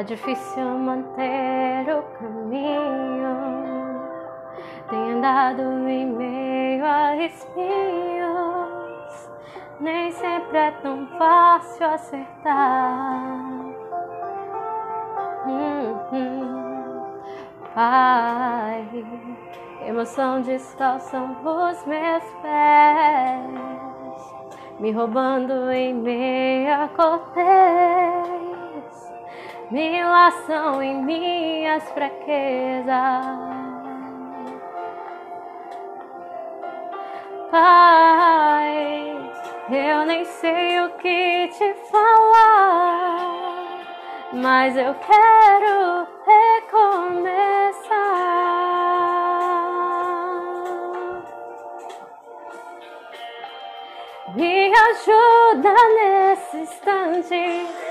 Tá difícil manter o caminho. Tem andado em meio a espinhos. Nem sempre é tão fácil acertar. Hum, hum. Pai, emoção descalçam os meus pés, me roubando em meia cortez me laçam em minhas fraquezas. Pai, eu nem sei o que te falar, mas eu quero recomeçar. Me ajuda nesse instante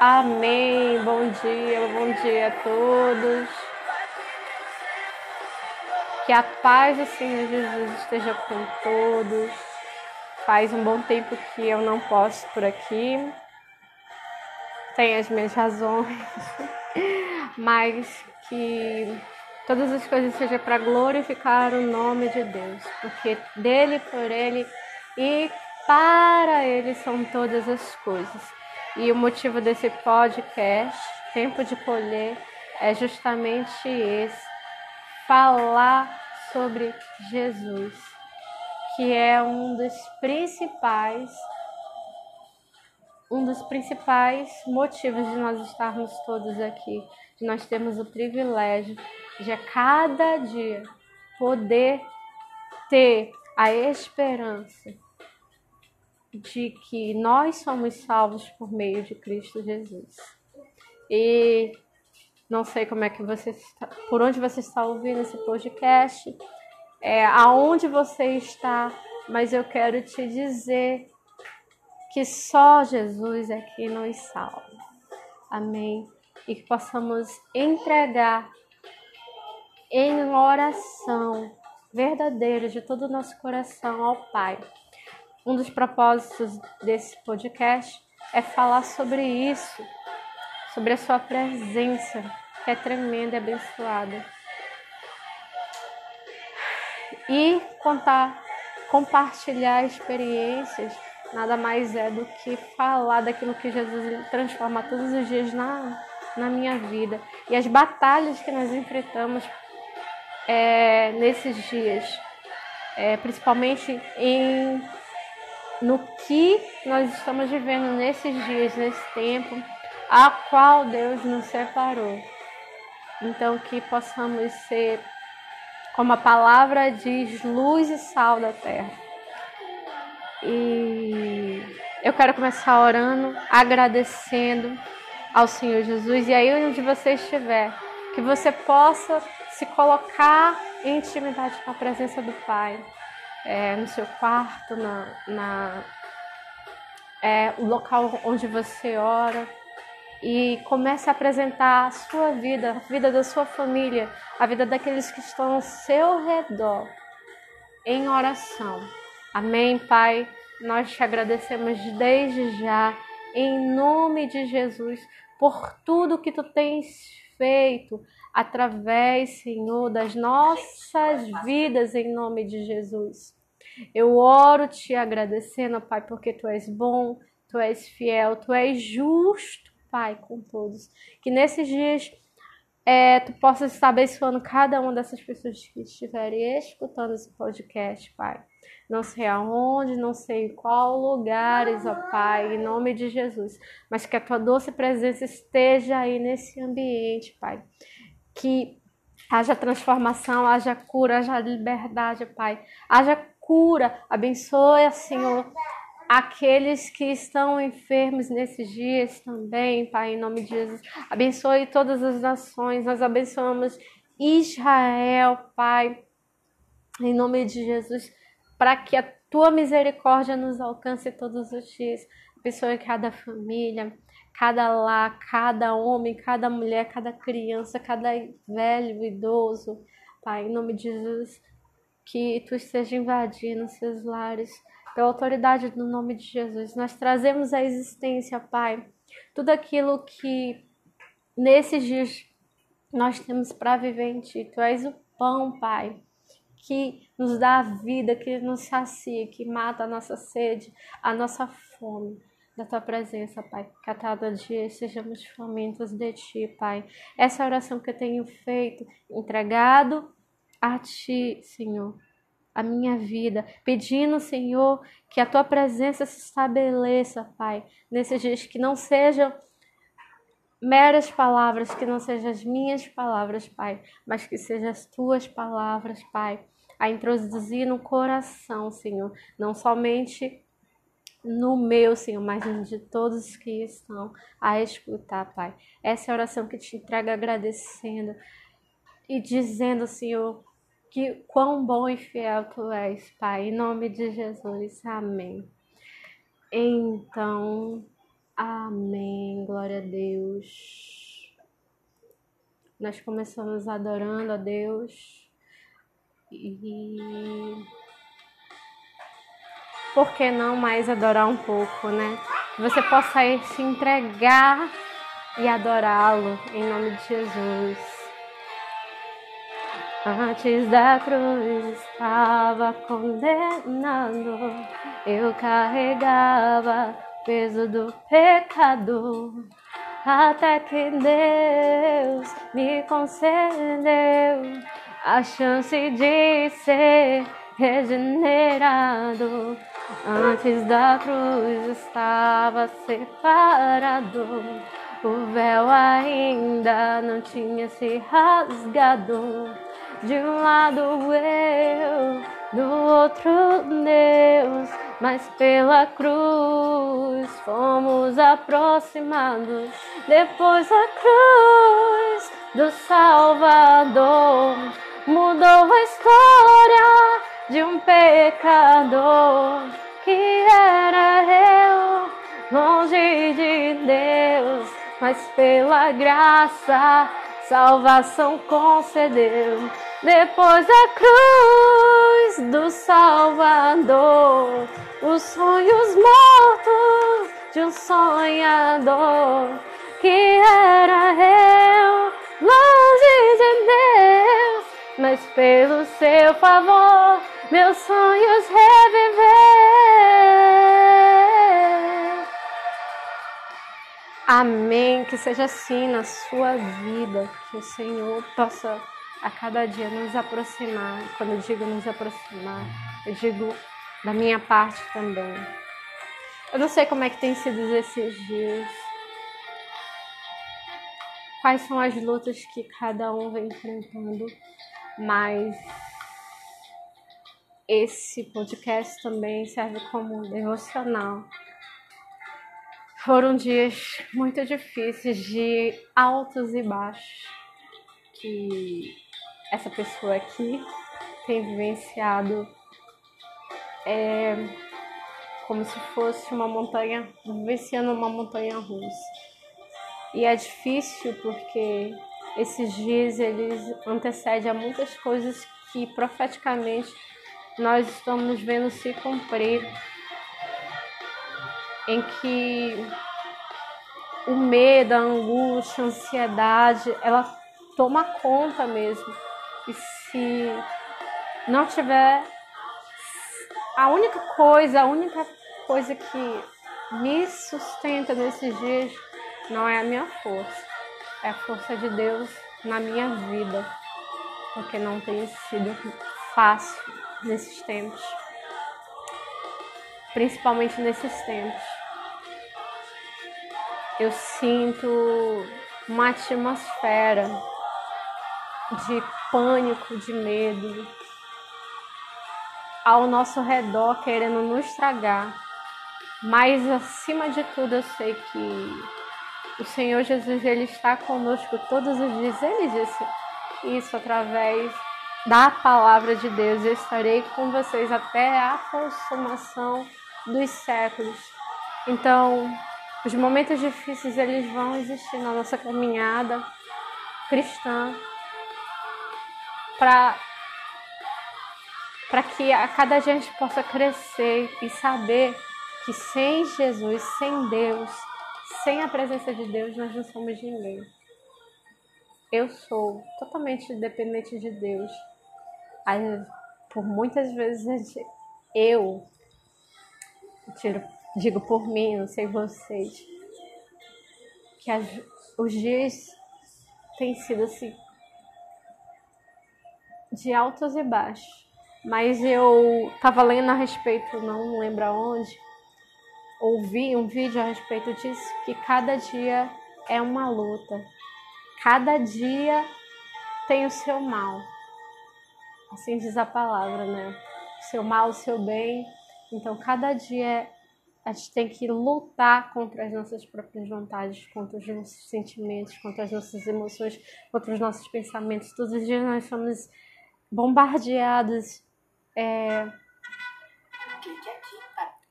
Amém. Bom dia, bom dia a todos. Que a paz do Senhor Jesus esteja com todos. Faz um bom tempo que eu não posso por aqui. Tem as minhas razões, mas que todas as coisas sejam para glorificar o nome de Deus, porque dele, por ele e para ele são todas as coisas. E o motivo desse podcast, Tempo de Colher, é justamente esse: falar sobre Jesus, que é um dos principais um dos principais motivos de nós estarmos todos aqui, de nós termos o privilégio de a cada dia poder ter a esperança de que nós somos salvos por meio de Cristo Jesus. E não sei como é que você está, por onde você está ouvindo esse podcast, é, aonde você está, mas eu quero te dizer que só Jesus é quem nos salva. Amém. E que possamos entregar em oração verdadeira de todo o nosso coração ao Pai um dos propósitos desse podcast é falar sobre isso, sobre a sua presença, que é tremenda e abençoada. E contar, compartilhar experiências nada mais é do que falar daquilo que Jesus transforma todos os dias na, na minha vida. E as batalhas que nós enfrentamos é, nesses dias, é, principalmente em no que nós estamos vivendo nesses dias, nesse tempo, a qual Deus nos separou. Então, que possamos ser, como a palavra diz, luz e sal da terra. E eu quero começar orando, agradecendo ao Senhor Jesus. E aí, onde você estiver, que você possa se colocar em intimidade com a presença do Pai é, no seu quarto, na, na é, o local onde você ora e comece a apresentar a sua vida, a vida da sua família, a vida daqueles que estão ao seu redor em oração. Amém, Pai? Nós te agradecemos desde já, em nome de Jesus, por tudo que tu tens feito através, Senhor, das nossas vidas, em nome de Jesus. Eu oro te agradecendo, Pai, porque tu és bom, tu és fiel, tu és justo, Pai, com todos. Que nesses dias é, tu possas estar abençoando cada uma dessas pessoas que estiverem escutando esse podcast, Pai. Não sei aonde, não sei qual lugares, ó Pai, em nome de Jesus. Mas que a tua doce presença esteja aí nesse ambiente, Pai que haja transformação, haja cura, haja liberdade, Pai. Haja cura. Abençoe, Senhor, aqueles que estão enfermos nesses dias também, Pai, em nome de Jesus. Abençoe todas as nações. Nós abençoamos Israel, Pai, em nome de Jesus, para que a tua misericórdia nos alcance todos os dias. Abençoe cada família, cada lar, cada homem, cada mulher, cada criança, cada velho, idoso, Pai, em nome de Jesus, que tu esteja invadindo seus lares, pela autoridade do nome de Jesus. Nós trazemos à existência, Pai, tudo aquilo que nesses dias nós temos para viver em Ti. Tu és o pão, Pai, que nos dá a vida, que nos sacia, que mata a nossa sede, a nossa fome da tua presença, Pai. Que a cada dia sejamos famintos de ti, Pai. Essa oração que eu tenho feito, entregado a ti, Senhor, a minha vida, pedindo, Senhor, que a tua presença se estabeleça, Pai, nesses dias que não sejam meras palavras, que não sejam as minhas palavras, Pai, mas que sejam as tuas palavras, Pai, a introduzir no coração, Senhor, não somente no meu, Senhor, mas de todos que estão a escutar, Pai. Essa é a oração que te entrega agradecendo e dizendo, Senhor, que quão bom e fiel tu és, Pai. Em nome de Jesus. Amém. Então, amém. Glória a Deus. Nós começamos adorando a Deus. E por que não mais adorar um pouco, né? Que você possa ir se entregar e adorá-lo em nome de Jesus. Antes da cruz estava condenado, eu carregava peso do pecado, até que Deus me concedeu a chance de ser regenerado. Antes da cruz estava separado, o véu ainda não tinha se rasgado de um lado eu, do outro Deus, mas pela cruz fomos aproximados. Depois a cruz do Salvador mudou a história de um pecador que era eu, longe de Deus, mas pela graça salvação concedeu. Depois da cruz do Salvador, os sonhos mortos de um sonhador que era eu, longe de Deus, mas pelo seu favor, meus sonhos reviver. Amém. Que seja assim na sua vida, que o Senhor possa a cada dia nos aproximar. Quando eu digo nos aproximar, eu digo da minha parte também. Eu não sei como é que tem sido esses dias. Quais são as lutas que cada um vem enfrentando, mas esse podcast também serve como devocional. Foram dias muito difíceis de altos e baixos que essa pessoa aqui tem vivenciado é como se fosse uma montanha, vivenciando uma montanha russa. E é difícil porque esses dias eles antecedem a muitas coisas que profeticamente nós estamos vendo se cumprir, em que o medo, a angústia, a ansiedade, ela toma conta mesmo e se não tiver a única coisa, a única coisa que me sustenta nesses dias não é a minha força, é a força de Deus na minha vida, porque não tem sido fácil nesses tempos, principalmente nesses tempos. Eu sinto uma atmosfera de pânico, de medo, ao nosso redor querendo nos estragar. Mas acima de tudo, eu sei que o Senhor Jesus ele está conosco todos os dias. Ele disse isso através da palavra de Deus. Eu estarei com vocês até a consumação dos séculos. Então, os momentos difíceis eles vão existir na nossa caminhada cristã, para que a cada dia a gente possa crescer e saber que sem Jesus, sem Deus, sem a presença de Deus, nós não somos ninguém. Eu sou totalmente dependente de Deus. Aí, por muitas vezes eu tiro, digo por mim, não sei vocês, que as, os dias têm sido assim de altos e baixos. Mas eu estava lendo a respeito, não lembro aonde, ouvi um vídeo a respeito disso, que cada dia é uma luta. Cada dia tem o seu mal. Assim diz a palavra, né? O seu mal, o seu bem. Então, cada dia a gente tem que lutar contra as nossas próprias vontades, contra os nossos sentimentos, contra as nossas emoções, contra os nossos pensamentos. Todos os dias nós somos bombardeados, é,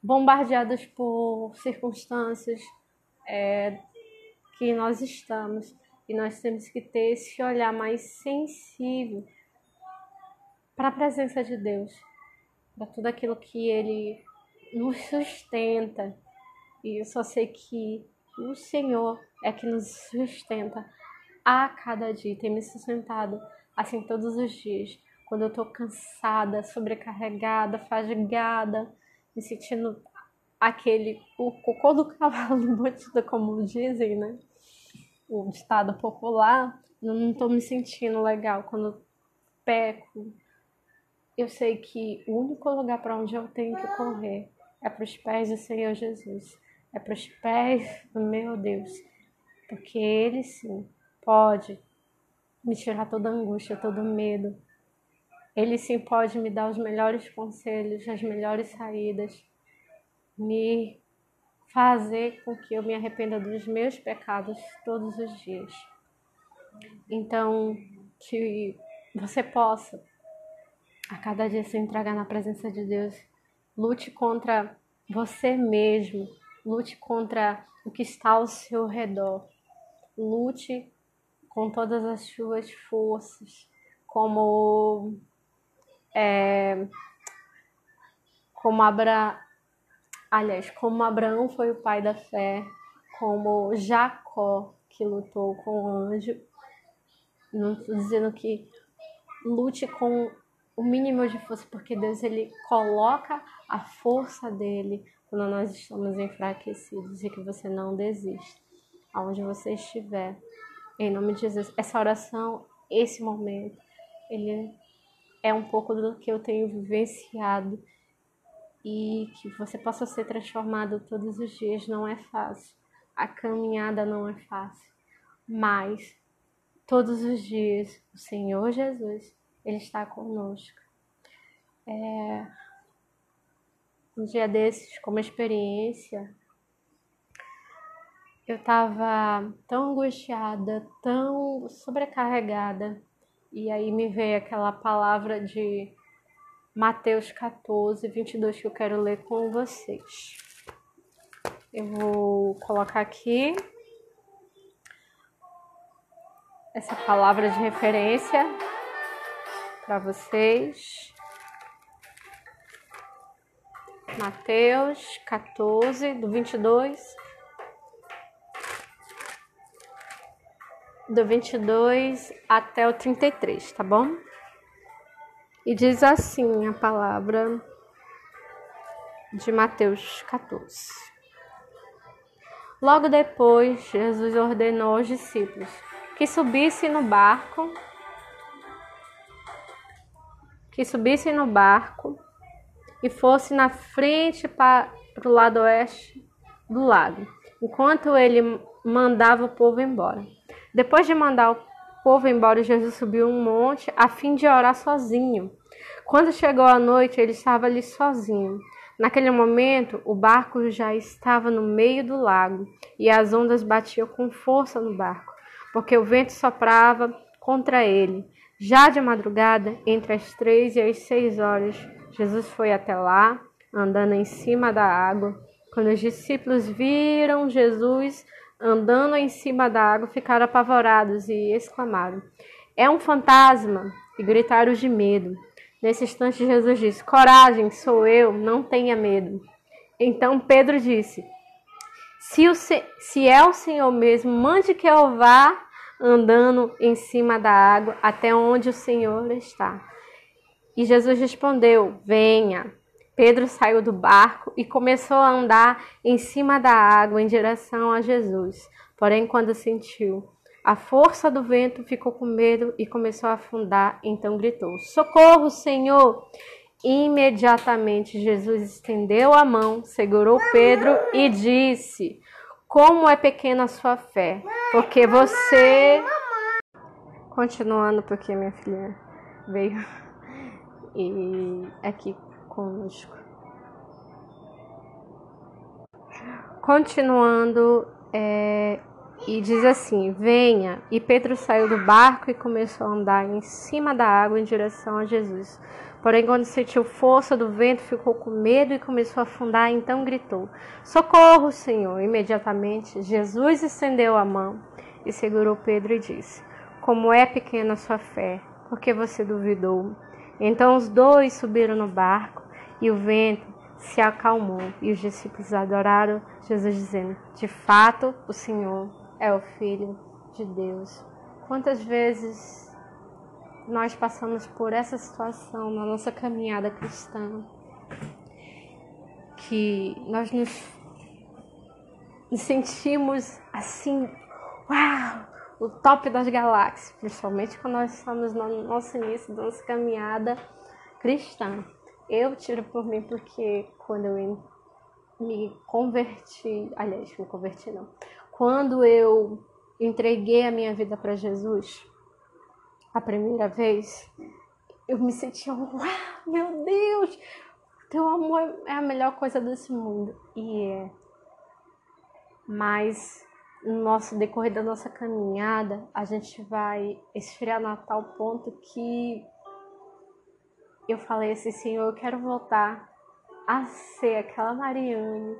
bombardeados por circunstâncias é, que nós estamos. E nós temos que ter esse olhar mais sensível para a presença de Deus, para tudo aquilo que Ele nos sustenta. E eu só sei que o Senhor é que nos sustenta a cada dia, tem me sustentado assim todos os dias quando eu tô cansada, sobrecarregada, fadigada, me sentindo aquele o cocô do cavalo batida, como dizem, né? O ditado popular, eu não tô me sentindo legal quando eu peco. Eu sei que o único lugar para onde eu tenho que correr é para os pés do Senhor Jesus, é para os pés do meu Deus, porque Ele sim pode me tirar toda angústia, todo medo, ele sim pode me dar os melhores conselhos, as melhores saídas, me fazer com que eu me arrependa dos meus pecados todos os dias. Então, que você possa a cada dia se entregar na presença de Deus, lute contra você mesmo, lute contra o que está ao seu redor, lute com todas as suas forças, como é, como Abra, aliás, como Abraão foi o pai da fé, como Jacó que lutou com o anjo. Não estou dizendo que lute com o mínimo de força, porque Deus ele coloca a força dele quando nós estamos enfraquecidos e que você não desista, aonde você estiver. Em nome de Jesus, essa oração, esse momento, ele é um pouco do que eu tenho vivenciado e que você possa ser transformado todos os dias não é fácil. A caminhada não é fácil, mas todos os dias o Senhor Jesus ele está conosco. É, um dia desses, como experiência, eu estava tão angustiada, tão sobrecarregada e aí me veio aquela palavra de Mateus 14, 22 que eu quero ler com vocês. Eu vou colocar aqui essa palavra de referência para vocês. Mateus 14, do 22 do 22 até o 33, tá bom? E diz assim a palavra de Mateus 14. Logo depois, Jesus ordenou aos discípulos que subissem no barco, que subissem no barco e fossem na frente para o lado oeste do lago, enquanto ele mandava o povo embora. Depois de mandar o povo embora, Jesus subiu um monte a fim de orar sozinho. Quando chegou a noite, ele estava ali sozinho. Naquele momento, o barco já estava no meio do lago e as ondas batiam com força no barco, porque o vento soprava contra ele. Já de madrugada, entre as três e as seis horas, Jesus foi até lá, andando em cima da água. Quando os discípulos viram Jesus andando em cima da água, ficaram apavorados e exclamaram: É um fantasma! E gritaram de medo. Nesse instante, Jesus disse: Coragem, sou eu, não tenha medo. Então Pedro disse: se, o, se é o Senhor mesmo, mande que eu vá andando em cima da água até onde o Senhor está. E Jesus respondeu: Venha. Pedro saiu do barco e começou a andar em cima da água em direção a Jesus. Porém, quando sentiu a força do vento, ficou com medo e começou a afundar. Então gritou: Socorro, Senhor! Imediatamente Jesus estendeu a mão, segurou Pedro e disse: Como é pequena a sua fé, porque você. Continuando, porque minha filha veio e aqui conosco. Continuando, é, e diz assim: Venha. E Pedro saiu do barco e começou a andar em cima da água em direção a Jesus. Porém, quando sentiu força do vento, ficou com medo e começou a afundar. Então gritou: Socorro, Senhor! Imediatamente, Jesus estendeu a mão e segurou Pedro e disse: Como é pequena a sua fé, porque você duvidou? Então os dois subiram no barco e o vento se acalmou. E os discípulos adoraram Jesus, dizendo: De fato, o Senhor é o Filho de Deus. Quantas vezes nós passamos por essa situação na nossa caminhada cristã, que nós nos, sentimos assim, uau, o top das galáxias, principalmente quando nós estamos no nosso início da nossa caminhada cristã. Eu tiro por mim porque quando eu me converti, aliás, me converti não, quando eu entreguei a minha vida para Jesus, a primeira vez, eu me sentia, uau, meu Deus, teu amor é a melhor coisa desse mundo. E é. Mas no nosso decorrer da nossa caminhada, a gente vai esfriar a tal ponto que eu falei assim, Senhor, eu quero voltar a ser aquela Mariane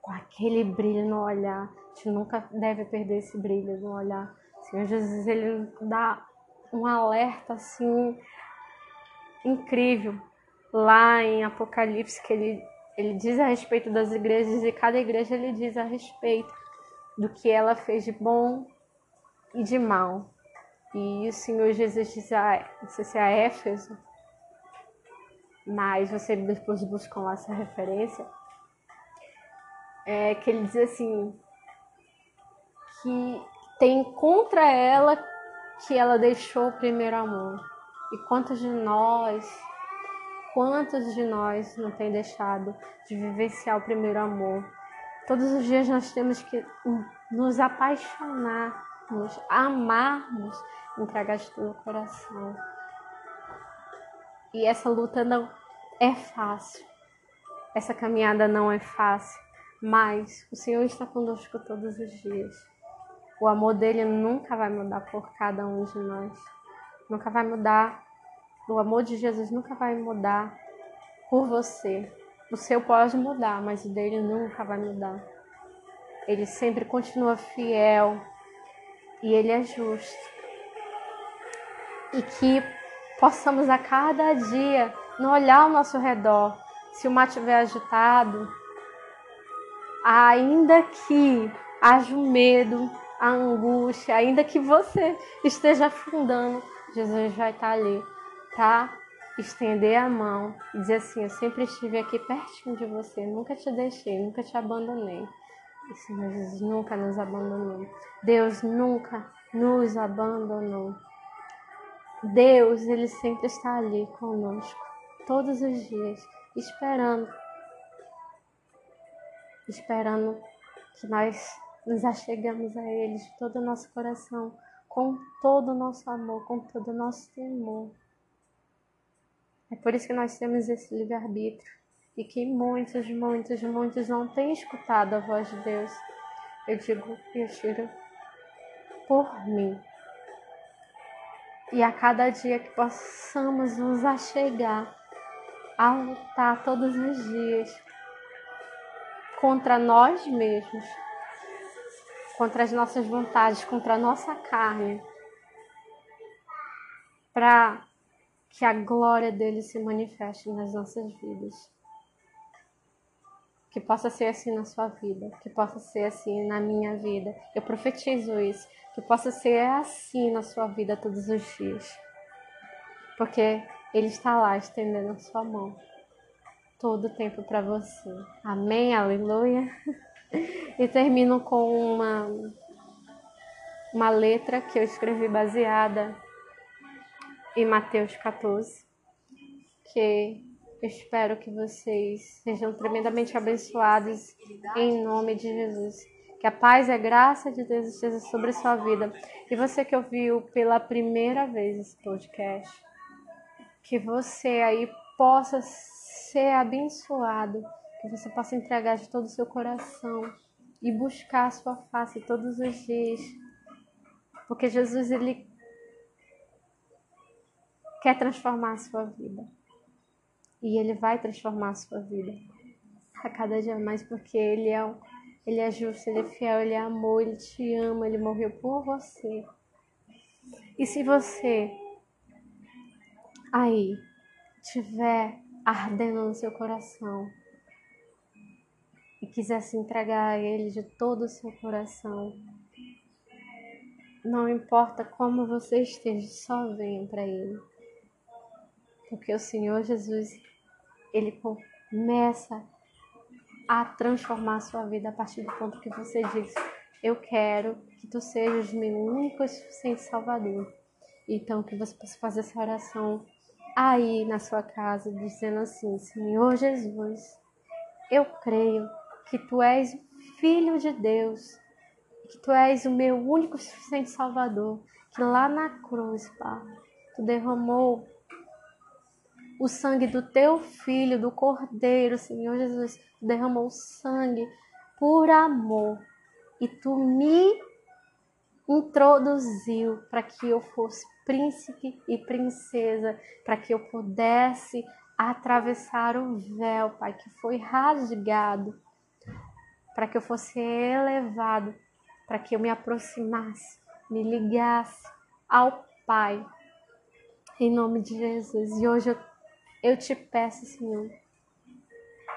com aquele brilho no olhar. A gente nunca deve perder esse brilho no olhar. Senhor Jesus, ele dá um alerta assim incrível lá em Apocalipse que ele ele diz a respeito das igrejas e cada igreja ele diz a respeito do que ela fez de bom e de mal. E o Senhor Jesus diz a, sei se a Éfeso, mas você depois buscam lá essa referência, é que ele diz assim que tem contra ela que ela deixou o primeiro amor. E quantos de nós, quantos de nós não tem deixado de vivenciar o primeiro amor? Todos os dias nós temos que nos apaixonarmos, amarmos, entregar de todo o coração. E essa luta não é fácil. Essa caminhada não é fácil, mas o Senhor está conosco todos os dias. O amor dele nunca vai mudar por cada um de nós. Nunca vai mudar. O amor de Jesus nunca vai mudar por você. O seu pode mudar, mas o dele nunca vai mudar. Ele sempre continua fiel e ele é justo. E que possamos a cada dia, no olhar ao nosso redor, se o mar estiver agitado, ainda que haja um medo, a angústia, ainda que você esteja afundando, Jesus vai estar ali, tá? Estender a mão e dizer assim: Eu sempre estive aqui pertinho de você, nunca te deixei, nunca te abandonei. E Senhor Jesus nunca nos abandonou. Deus nunca nos abandonou. Deus, Ele sempre está ali conosco, todos os dias, esperando, esperando que nós nos achegamos a Ele de todo o nosso coração, com todo o nosso amor, com todo o nosso temor. É por isso que nós temos esse livre-arbítrio e que muitos, muitos, muitos não têm escutado a voz de Deus. Eu digo eu tiro por mim. E a cada dia que possamos nos achegar a lutar todos os dias contra nós mesmos, contra as nossas vontades, contra a nossa carne, para que a glória dele se manifeste nas nossas vidas. Que possa ser assim na sua vida, que possa ser assim na minha vida. Eu profetizo isso, que possa ser assim na sua vida todos os dias. Porque ele está lá estendendo a sua mão todo o tempo para você. Amém, aleluia. E termino com uma uma letra que eu escrevi baseada em Mateus 14, que eu espero que vocês sejam tremendamente abençoados em nome de Jesus. Que a paz e a graça de Deus esteja sobre a sua vida. E você que ouviu pela primeira vez esse podcast, que você aí possa ser abençoado, que você possa entregar de todo o seu coração e buscar a sua face todos os dias. Porque Jesus ele quer transformar a sua vida. E ele vai transformar a sua vida a cada dia mais, porque ele é, ele é justo, ele é fiel, ele é amor, ele te ama, ele morreu por você. E se você aí tiver ardendo no seu coração e quiser se entregar a Ele de todo o seu coração, não importa como você esteja, só venha para Ele. Porque o Senhor Jesus, Ele começa a transformar a sua vida a partir do ponto que você diz: Eu quero que tu sejas meu único e suficiente Salvador. Então, que você possa fazer essa oração aí na sua casa, dizendo assim: Senhor Jesus, eu creio que tu és filho de Deus, que tu és o meu único e suficiente Salvador, que lá na cruz, Pai, tu derramou o sangue do teu filho, do Cordeiro, Senhor Jesus, derramou sangue por amor e tu me introduziu para que eu fosse príncipe e princesa, para que eu pudesse atravessar o véu, Pai, que foi rasgado, para que eu fosse elevado, para que eu me aproximasse, me ligasse ao Pai, em nome de Jesus. E hoje eu, eu te peço, Senhor,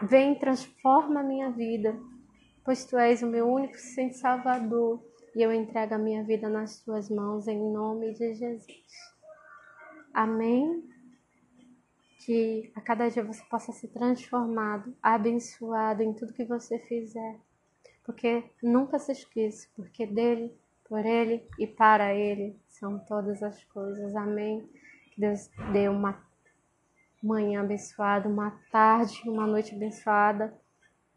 vem transforma a minha vida, pois Tu és o meu único sem Salvador e eu entrego a minha vida nas tuas mãos em nome de Jesus. Amém? Que a cada dia você possa ser transformado, abençoado em tudo que você fizer. Porque nunca se esqueça, porque dele, por ele e para ele são todas as coisas. Amém? Que Deus dê uma manhã abençoada, uma tarde, uma noite abençoada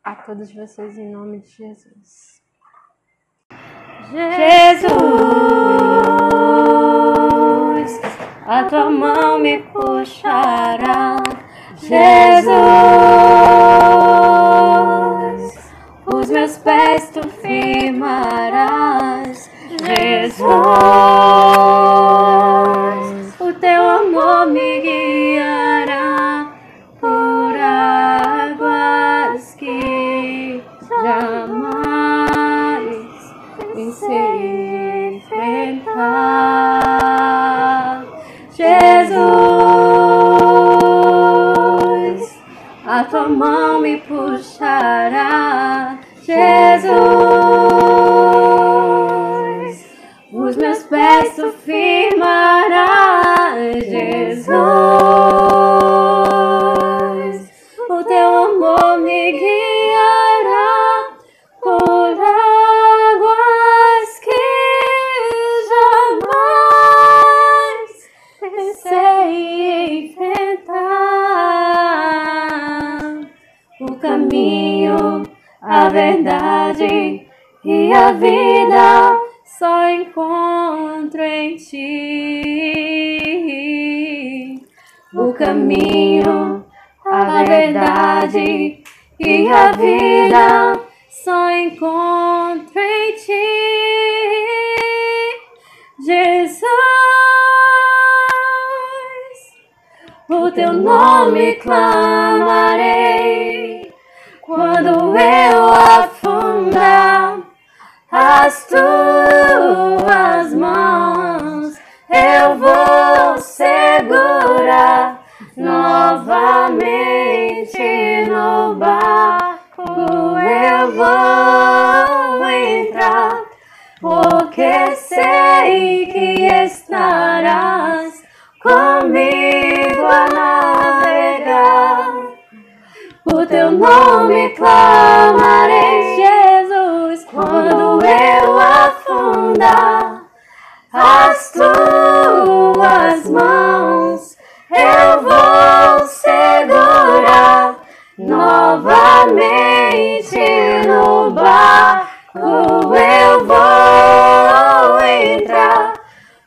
a todos vocês em nome de Jesus. Jesus, a tua mão me puxará. Jesus, os meus pés tu firmarás. Jesus, caminho, a verdade e a vida só encontro em ti. Jesus, o teu nome clamarei quando eu afundar as tuas mãos, eu vou segurar novamente no barco eu vou entrar, porque sei que estarás comigo a navegar. O teu nome clamarei, Jesus, quando eu afundar. As novamente no barco. Eu vou entrar,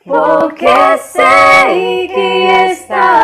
porque sei que estarás